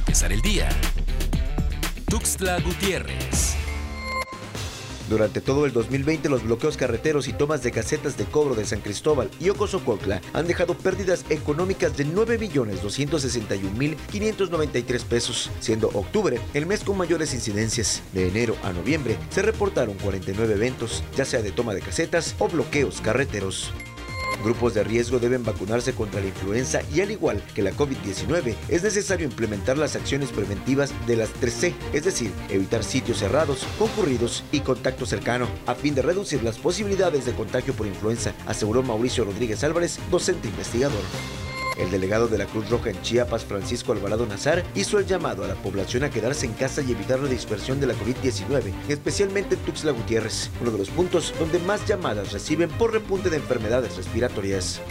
empezar el día. Tuxtla Gutiérrez. Durante todo el 2020, los bloqueos carreteros y tomas de casetas de cobro de San Cristóbal y Ocosocotla han dejado pérdidas económicas de 9.261.593 pesos, siendo octubre el mes con mayores incidencias. De enero a noviembre se reportaron 49 eventos, ya sea de toma de casetas o bloqueos carreteros. Grupos de riesgo deben vacunarse contra la influenza y al igual que la COVID-19 es necesario implementar las acciones preventivas de las 3C, es decir, evitar sitios cerrados, concurridos y contacto cercano, a fin de reducir las posibilidades de contagio por influenza, aseguró Mauricio Rodríguez Álvarez, docente investigador. El delegado de la Cruz Roja en Chiapas, Francisco Alvarado Nazar, hizo el llamado a la población a quedarse en casa y evitar la dispersión de la COVID-19, especialmente en Tuxtla Gutiérrez, uno de los puntos donde más llamadas reciben por repunte de enfermedades respiratorias.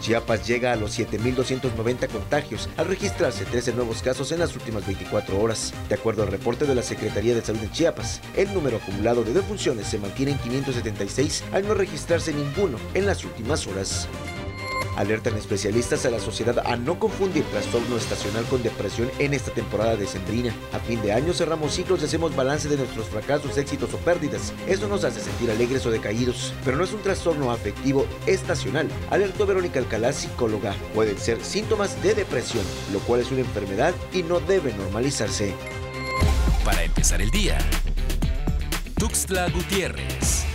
Chiapas llega a los 7.290 contagios al registrarse 13 nuevos casos en las últimas 24 horas. De acuerdo al reporte de la Secretaría de Salud de Chiapas, el número acumulado de defunciones se mantiene en 576 al no registrarse ninguno en las últimas horas. Alertan especialistas a la sociedad a no confundir trastorno estacional con depresión en esta temporada decembrina. A fin de año cerramos ciclos y hacemos balance de nuestros fracasos, éxitos o pérdidas. Eso nos hace sentir alegres o decaídos, pero no es un trastorno afectivo estacional. Alertó Verónica Alcalá, psicóloga. Pueden ser síntomas de depresión, lo cual es una enfermedad y no debe normalizarse. Para empezar el día, Tuxtla Gutiérrez.